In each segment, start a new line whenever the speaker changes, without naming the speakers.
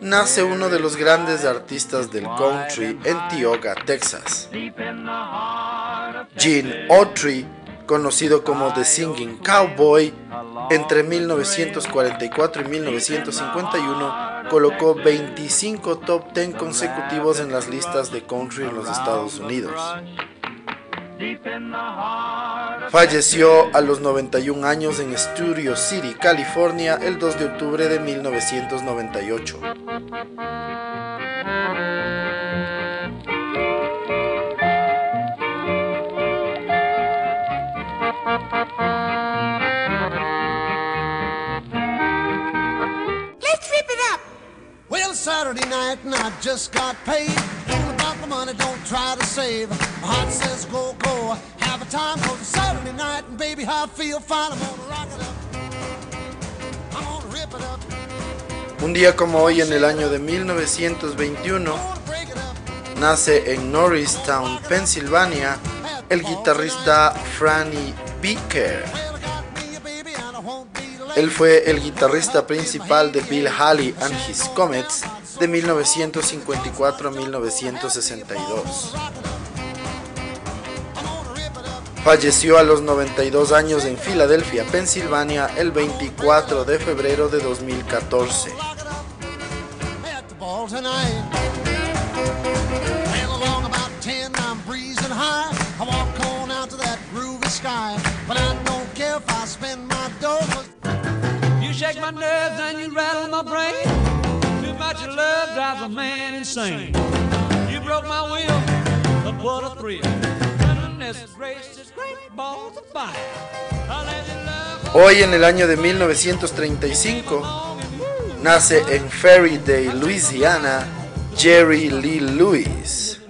nace uno de los grandes artistas del country en Tioga, Texas. Gene Autry, conocido como The Singing Cowboy, entre 1944 y 1951 colocó 25 top 10 consecutivos en las listas de country en los Estados Unidos. Falleció a los 91 años en Studio City, California, el 2 de octubre de 1998.
Let's rip it up. Well, Saturday night and I just got paid.
Un día como hoy en el año de 1921,
Gonna break it up.
nace en Norristown, Pensilvania, el guitarrista Franny Beaker. Él fue el guitarrista principal de Bill Haley and His Comets de 1954 a 1962. Falleció a los 92 años en Filadelfia, Pensilvania, el 24 de febrero de 2014.
at the ball tonight. Well, along about 10, I'm breezing high. I walk on out to that groovy sky. But I don't care if I spend my dough. 'cause
You shake my nerves and you rattle my brain.
Hoy en el año de 1935 nace en Ferryday, Louisiana, Jerry Lee Lewis.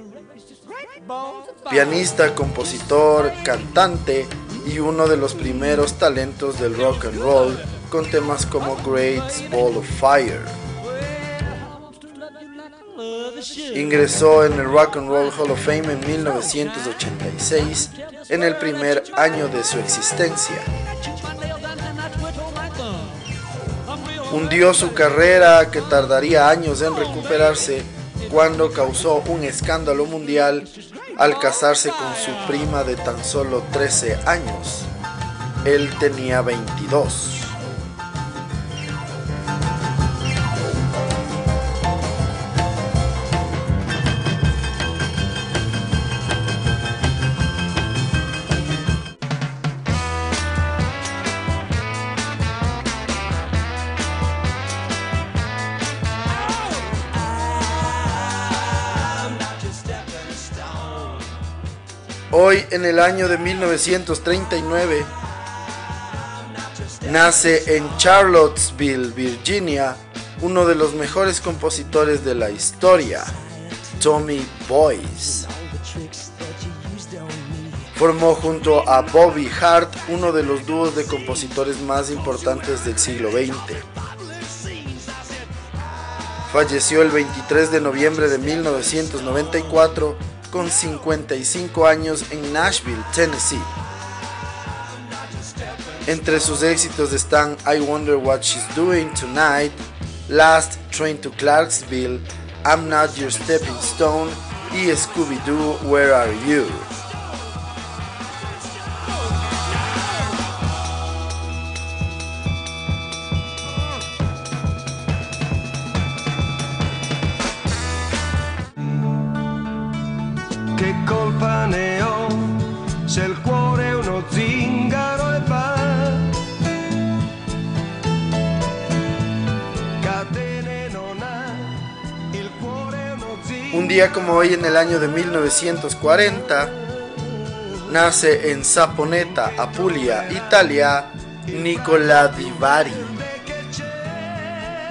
pianista, compositor, cantante y uno de los primeros talentos del rock and roll con temas como Great Ball of Fire. Ingresó en el Rock and Roll Hall of Fame en 1986, en el primer año de su existencia. Hundió su carrera que tardaría años en recuperarse cuando causó un escándalo mundial al casarse con su prima de tan solo 13 años. Él tenía 22. Hoy, en el año de 1939, nace en Charlottesville, Virginia, uno de los mejores compositores de la historia, Tommy Boyce. Formó junto a Bobby Hart uno de los dúos de compositores más importantes del siglo XX. Falleció el 23 de noviembre de 1994 con 55 años en Nashville, Tennessee. Entre sus éxitos están I Wonder What She's Doing Tonight, Last Train to Clarksville, I'm Not Your Stepping Stone y Scooby-Doo, Where Are You? Como hoy en el año de 1940, nace en Saponeta, Apulia, Italia, Nicola Di Bari.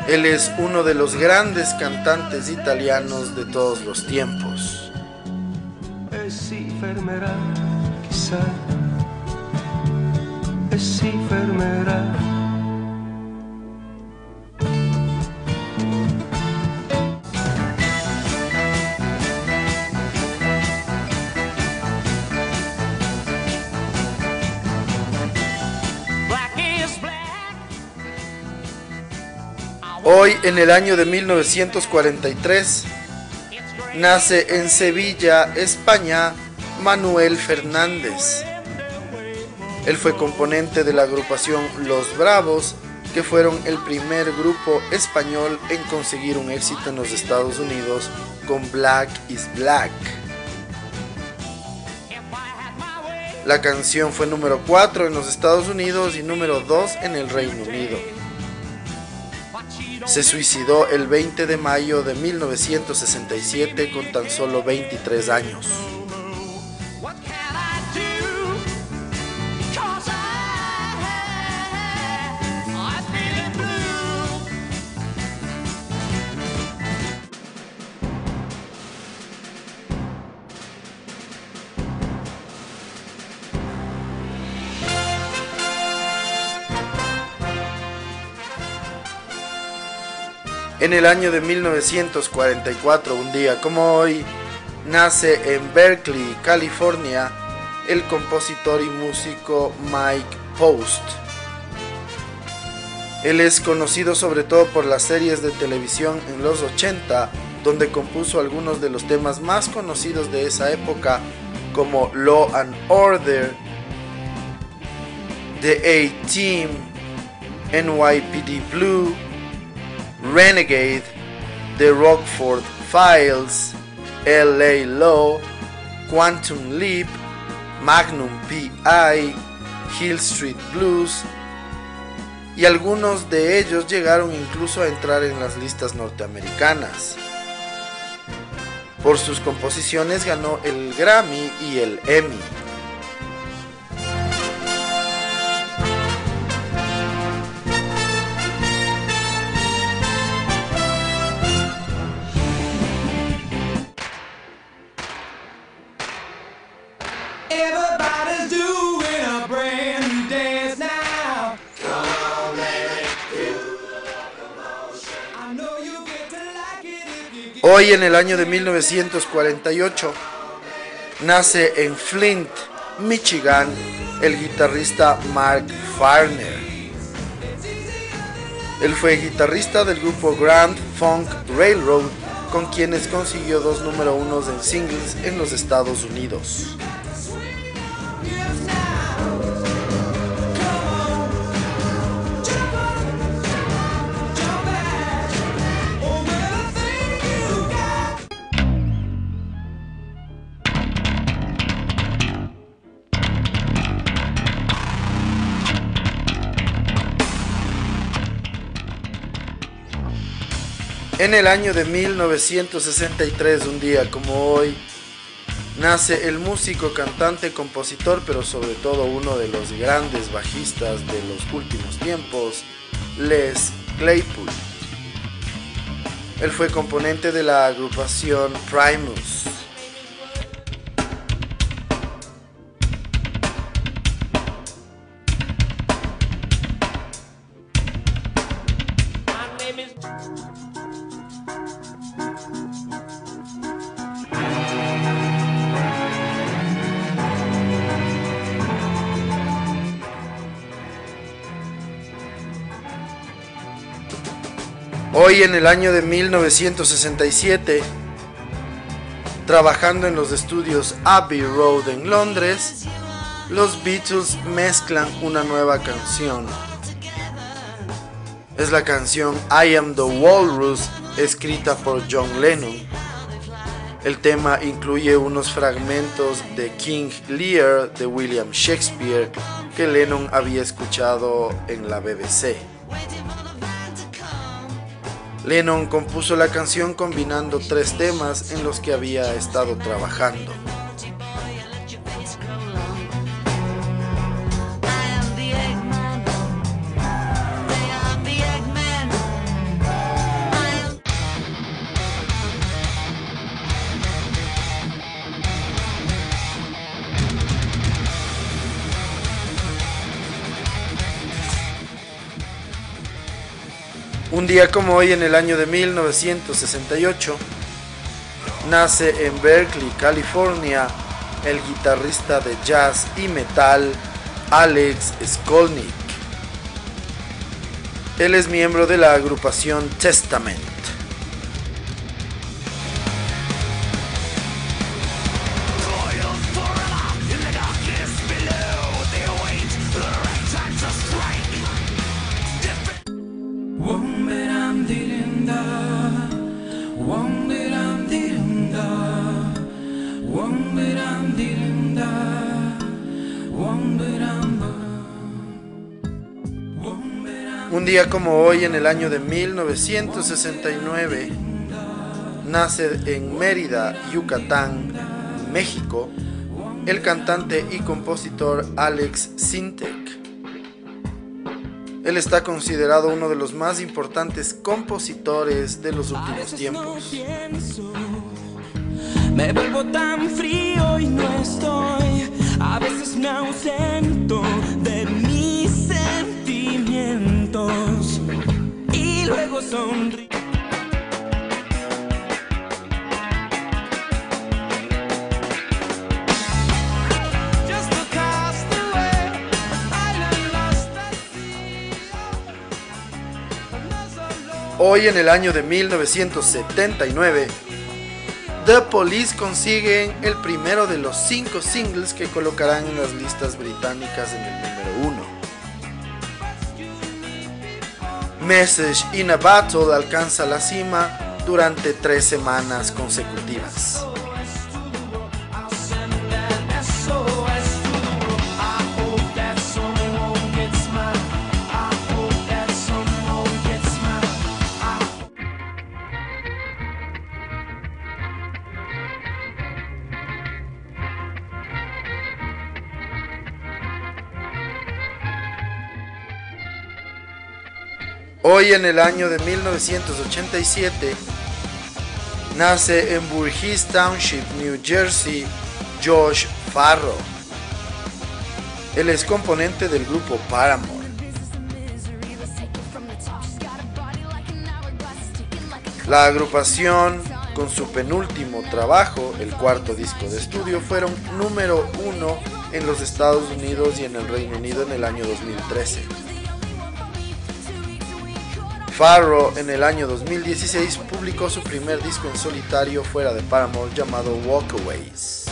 Él es uno de los grandes cantantes italianos de todos los tiempos.
Si fermerà, chissà, e si.
Hoy, en el año de 1943, nace en Sevilla, España, Manuel Fernández. Él fue componente de la agrupación Los Bravos, que fueron el primer grupo español en conseguir un éxito en los Estados Unidos con Black is Black. La canción fue número 4 en los Estados Unidos y número 2 en el Reino Unido. Se suicidó el 20 de mayo de 1967 con tan solo 23 años. En el año de 1944, un día como hoy, nace en Berkeley, California, el compositor y músico Mike Post. Él es conocido sobre todo por las series de televisión en los 80, donde compuso algunos de los temas más conocidos de esa época, como Law and Order, The A-Team, NYPD Blue, Renegade, The Rockford Files, LA Law, Quantum Leap, Magnum PI, Hill Street Blues, y algunos de ellos llegaron incluso a entrar en las listas norteamericanas. Por sus composiciones ganó el Grammy y el Emmy. Hoy en el año de 1948 nace en Flint, Michigan, el guitarrista Mark Farner. Él fue guitarrista del grupo Grand Funk Railroad, con quienes consiguió dos número unos en singles en los Estados Unidos. En el año de 1963, un día como hoy, nace el músico, cantante, compositor, pero sobre todo uno de los grandes bajistas de los últimos tiempos, Les Claypool. Él fue componente de la agrupación Primus. Hoy en el año de 1967, trabajando en los estudios Abbey Road en Londres, los Beatles mezclan una nueva canción. Es la canción I Am the Walrus, escrita por John Lennon. El tema incluye unos fragmentos de King Lear de William Shakespeare que Lennon había escuchado en la BBC. Lennon compuso la canción combinando tres temas en los que había estado trabajando. Un día como hoy en el año de 1968, nace en Berkeley, California, el guitarrista de jazz y metal Alex Skolnick. Él es miembro de la agrupación Testament. Día como hoy, en el año de 1969, nace en Mérida, Yucatán, México, el cantante y compositor Alex Sintek. Él está considerado uno de los más importantes compositores de los últimos tiempos.
Me vuelvo tan frío y no estoy. A veces me ausento
Hoy en el año de 1979, The Police consiguen el primero de los cinco singles que colocarán en las listas británicas en el número uno. Message in a Battle alcanza la cima durante tres semanas consecutivas. Hoy en el año de 1987 nace en Burgess Township, New Jersey, Josh Farro. Él es componente del grupo Paramore. La agrupación, con su penúltimo trabajo, el cuarto disco de estudio, fueron número uno en los Estados Unidos y en el Reino Unido en el año 2013. Farro en el año 2016 publicó su primer disco en solitario fuera de Paramore llamado Walkaways.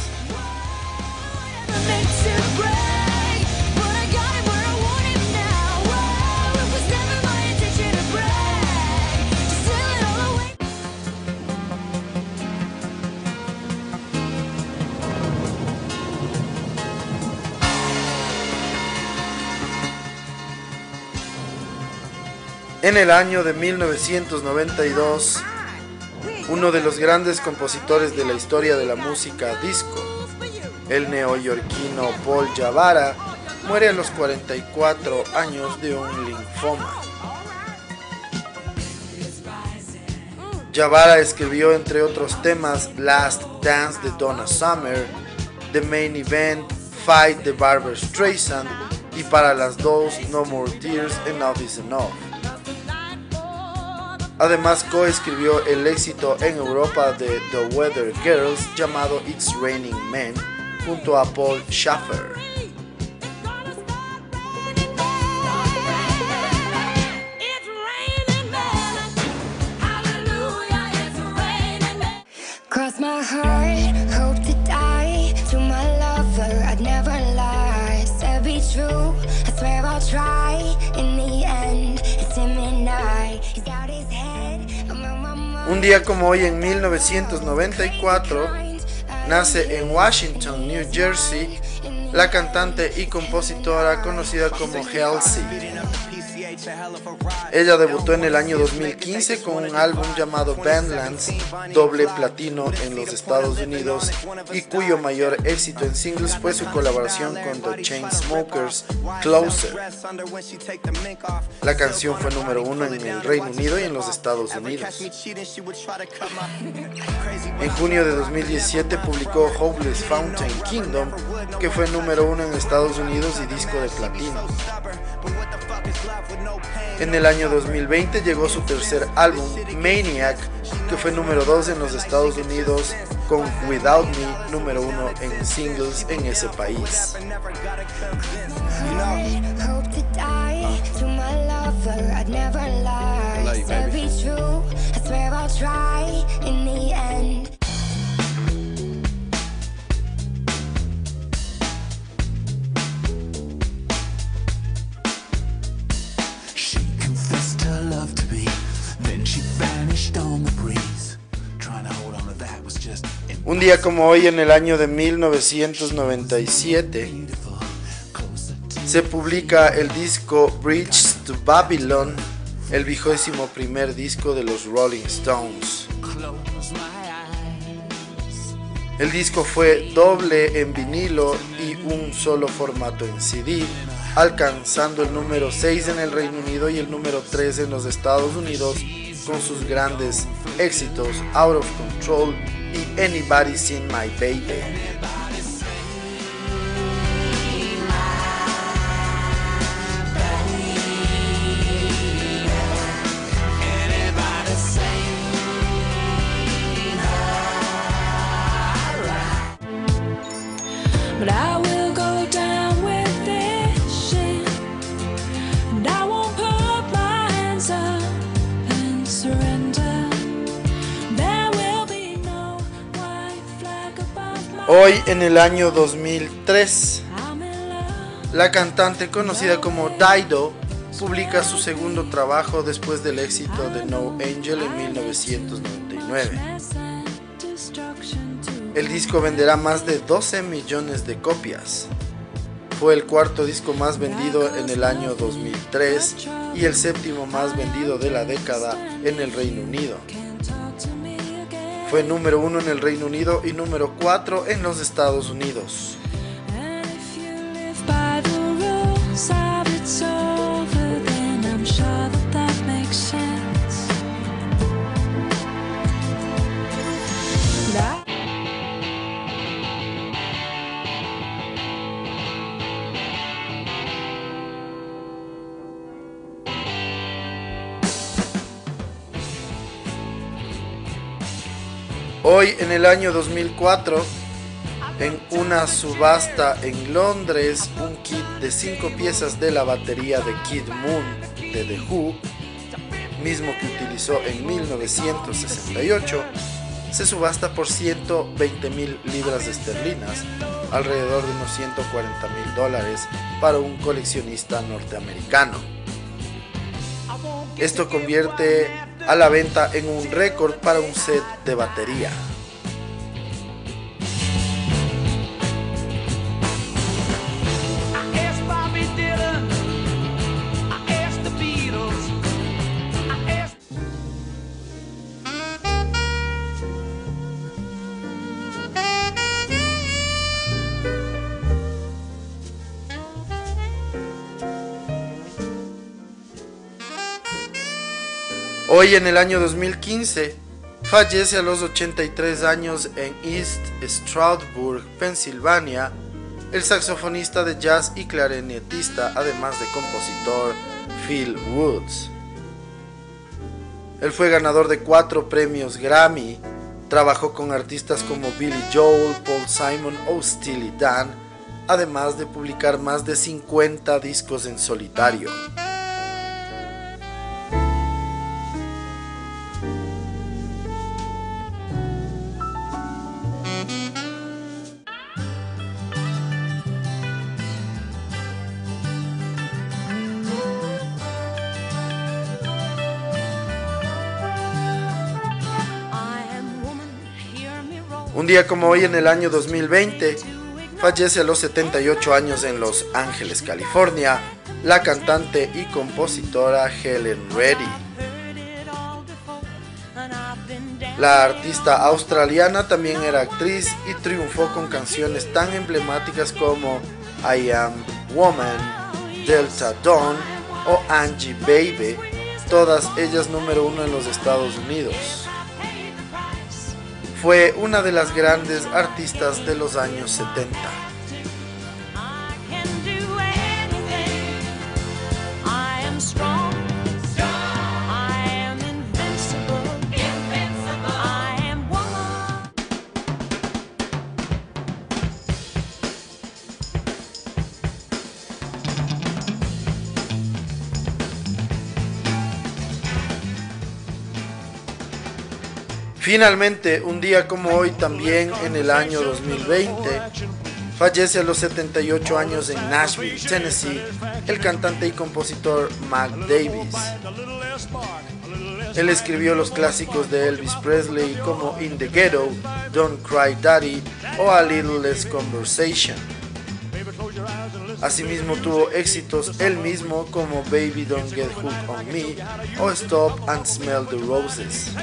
En el año de 1992, uno de los grandes compositores de la historia de la música disco, el neoyorquino Paul Javara, muere a los 44 años de un linfoma. Javara escribió entre otros temas Last Dance de Donna Summer, The Main Event, Fight de Barbara Streisand y para las dos No More Tears Enough Is Enough. Además coescribió el éxito en Europa de The Weather Girls llamado It's Raining Men junto a Paul Schaffer. Día como hoy en 1994 nace en Washington, New Jersey, la cantante y compositora conocida como Halsey. Ella debutó en el año 2015 con un álbum llamado Bandlands, doble platino en los Estados Unidos y cuyo mayor éxito en singles fue su colaboración con The Chainsmokers, Closer. La canción fue número uno en el Reino Unido y en los Estados Unidos. En junio de 2017 publicó Hopeless Fountain Kingdom, que fue número uno en Estados Unidos y disco de platino. En el año 2020 llegó su tercer álbum, Maniac, que fue número 2 en los Estados Unidos con Without Me, número 1 en singles en ese país. Un día como hoy en el año de 1997
beautiful. Closer to
se publica el disco Bridge to Babylon, el vigésimo primer disco de los Rolling Stones. El disco fue doble en vinilo y un solo formato en CD, alcanzando el número 6 en el Reino Unido y el número 3 en los Estados Unidos con sus grandes éxitos Out of Control Anybody Seen My Baby.
But I
Hoy en el año 2003,
I'm in love.
la cantante conocida como Dido publica su segundo trabajo después del éxito de No Angel en 1999.
Destruction to
El disco venderá más de 12 millones de copias. Fue el cuarto disco más vendido en el año 2003 y el séptimo más vendido de la década en el Reino Unido. Fue número uno en el Reino Unido y número 4 en los Estados Unidos. Hoy en el año 2004, en una subasta en Londres, un kit de 5 piezas de la batería de Kid Moon de The Who, mismo que utilizó en 1968, se subasta por 120 mil libras esterlinas, alrededor de unos 140 mil dólares para un coleccionista norteamericano. Esto convierte a la venta en un récord para un set de batería. Hoy en el año 2015 fallece a los 83 años en East Stroudsburg, Pensilvania, el saxofonista de jazz y clarinetista, además de compositor, Phil Woods. Él fue ganador de cuatro premios Grammy, trabajó con artistas como Billy Joel, Paul Simon o Steely Dan, además de publicar más de 50 discos en solitario. Un día como hoy en el año 2020, fallece a los 78 años en Los Ángeles, California, la cantante y compositora Helen Reddy. La artista australiana también era actriz y triunfó con canciones tan emblemáticas como I Am Woman, Delta Dawn o Angie Baby, todas ellas número uno en los Estados Unidos. Fue una de las grandes artistas de los años 70. Finalmente, un día como hoy, también en el año 2020, fallece a los 78 años en Nashville, Tennessee, el cantante y compositor Mac Davis. Él escribió los clásicos de Elvis Presley como In the Ghetto, Don't Cry Daddy o A Little Less Conversation. Asimismo tuvo éxitos él mismo como Baby Don't Get Hooked on Me o Stop and Smell the Roses.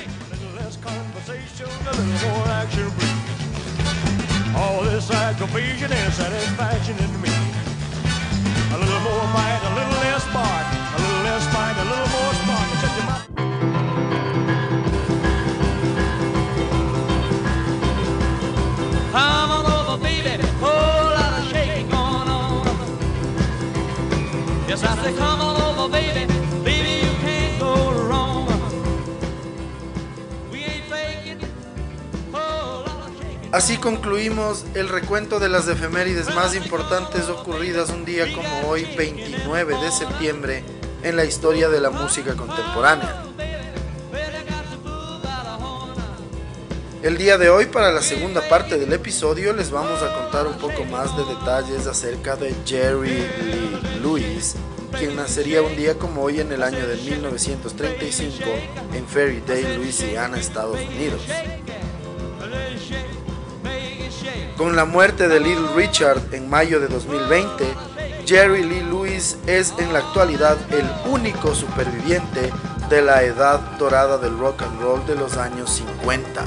All this aggravation and satisfaction in me. A little more fight, a little less spark. A little less fight, a little more spark. Check your mouth.
Come on over, baby. Whole lot of shaking going on. Yes, I say, come on over,
Así concluimos el recuento de las efemérides más importantes ocurridas un día como hoy, 29 de septiembre, en la historia de la música contemporánea. El día de hoy, para la segunda parte del episodio, les vamos a contar un poco más de detalles acerca de Jerry Lee Lewis, quien nacería un día como hoy en el año de 1935 en Ferrydale, Louisiana, Estados Unidos. Con la muerte de Little Richard en mayo de 2020, Jerry Lee Lewis es en la actualidad el único superviviente de la edad dorada del rock and roll de los años 50.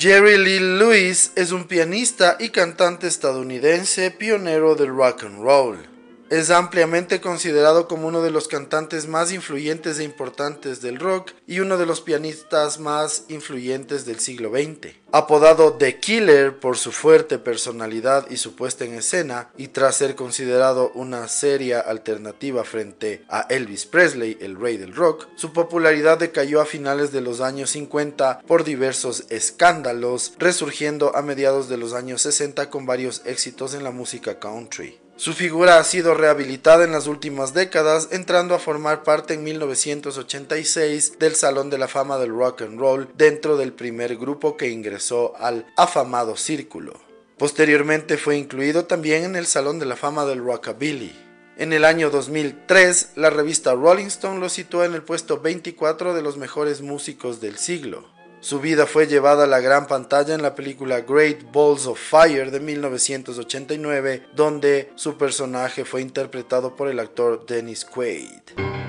Jerry Lee Lewis es un pianista y cantante estadounidense pionero del rock and roll. Es ampliamente considerado como uno de los cantantes más influyentes e importantes del rock y uno de los pianistas más influyentes del siglo XX. Apodado The Killer por su fuerte personalidad y su puesta en escena, y tras ser considerado una seria alternativa frente a Elvis Presley, el rey del rock, su popularidad decayó a finales de los años 50 por diversos escándalos, resurgiendo a mediados de los años 60 con varios éxitos en la música country. Su figura ha sido rehabilitada en las últimas décadas, entrando a formar parte en 1986 del Salón de la Fama del Rock and Roll dentro del primer grupo que ingresó al afamado círculo. Posteriormente fue incluido también en el Salón de la Fama del Rockabilly. En el año 2003, la revista Rolling Stone lo situó en el puesto 24 de los mejores músicos del siglo. Su vida fue llevada a la gran pantalla en la película Great Balls of Fire de 1989, donde su personaje fue interpretado por el actor Dennis Quaid.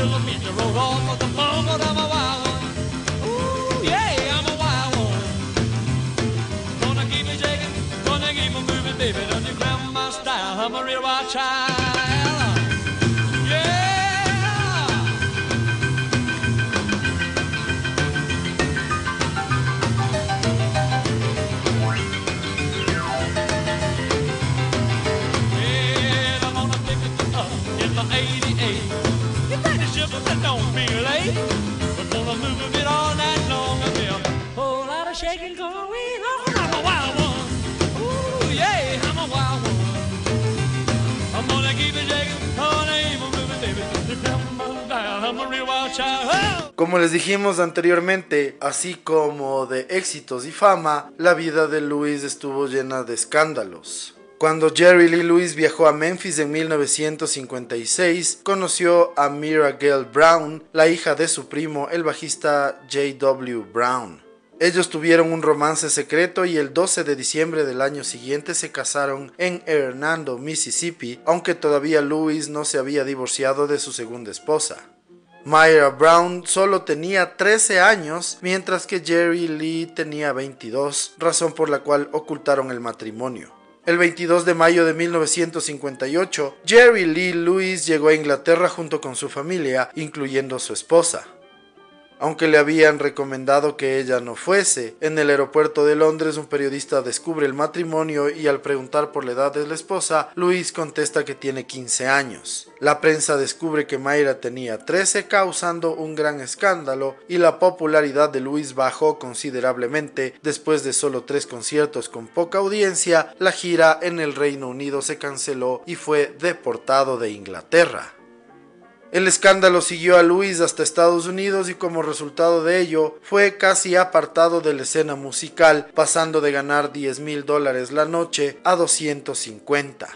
Till the off of the but I'm a wild one. Ooh yeah, I'm a wild one. Gonna keep shaking, gonna keep moving, baby. Don't you cramp my style? I'm a real wild child.
Como les dijimos anteriormente, así como de éxitos y fama, la vida de Lewis estuvo llena de escándalos. Cuando Jerry Lee Lewis viajó a Memphis en 1956, conoció a Mira Gail Brown, la hija de su primo, el bajista J.W. Brown. Ellos tuvieron un romance secreto y el 12 de diciembre del año siguiente se casaron en Hernando, Mississippi, aunque todavía Lewis no se había divorciado de su segunda esposa. Myra Brown solo tenía 13 años, mientras que Jerry Lee tenía 22, razón por la cual ocultaron el matrimonio. El 22 de mayo de 1958, Jerry Lee Lewis llegó a Inglaterra junto con su familia, incluyendo su esposa. Aunque le habían recomendado que ella no fuese, en el aeropuerto de Londres un periodista descubre el matrimonio y al preguntar por la edad de la esposa, Luis contesta que tiene 15 años. La prensa descubre que Mayra tenía 13 causando un gran escándalo y la popularidad de Luis bajó considerablemente después de solo tres conciertos con poca audiencia, la gira en el Reino Unido se canceló y fue deportado de Inglaterra. El escándalo siguió a Luis hasta Estados Unidos y como resultado de ello fue casi apartado de la escena musical, pasando de ganar 10 mil dólares la noche a 250.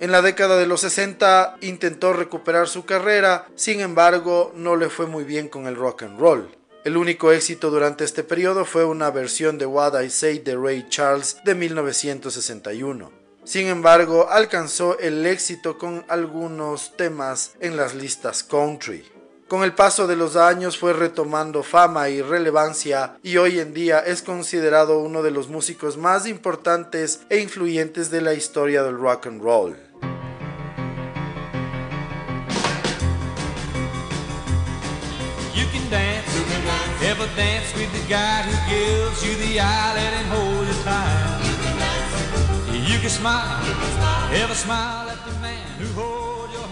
En la década de los 60 intentó recuperar su carrera, sin embargo no le fue muy bien con el rock and roll. El único éxito durante este periodo fue una versión de What I Say de Ray Charles de 1961. Sin embargo, alcanzó el éxito con algunos temas en las listas country. Con el paso de los años fue retomando fama y relevancia y hoy en día es considerado uno de los músicos más importantes e influyentes de la historia del rock and roll.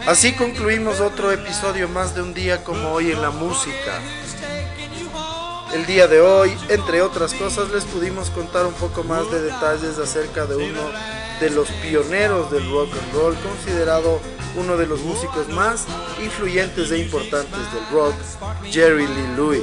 Así concluimos otro episodio más de un día como hoy en la música. El día de hoy, entre otras cosas, les pudimos contar un poco más de detalles acerca de uno de los pioneros del rock and roll, considerado uno de los músicos más influyentes e importantes del rock, Jerry Lee Lewis.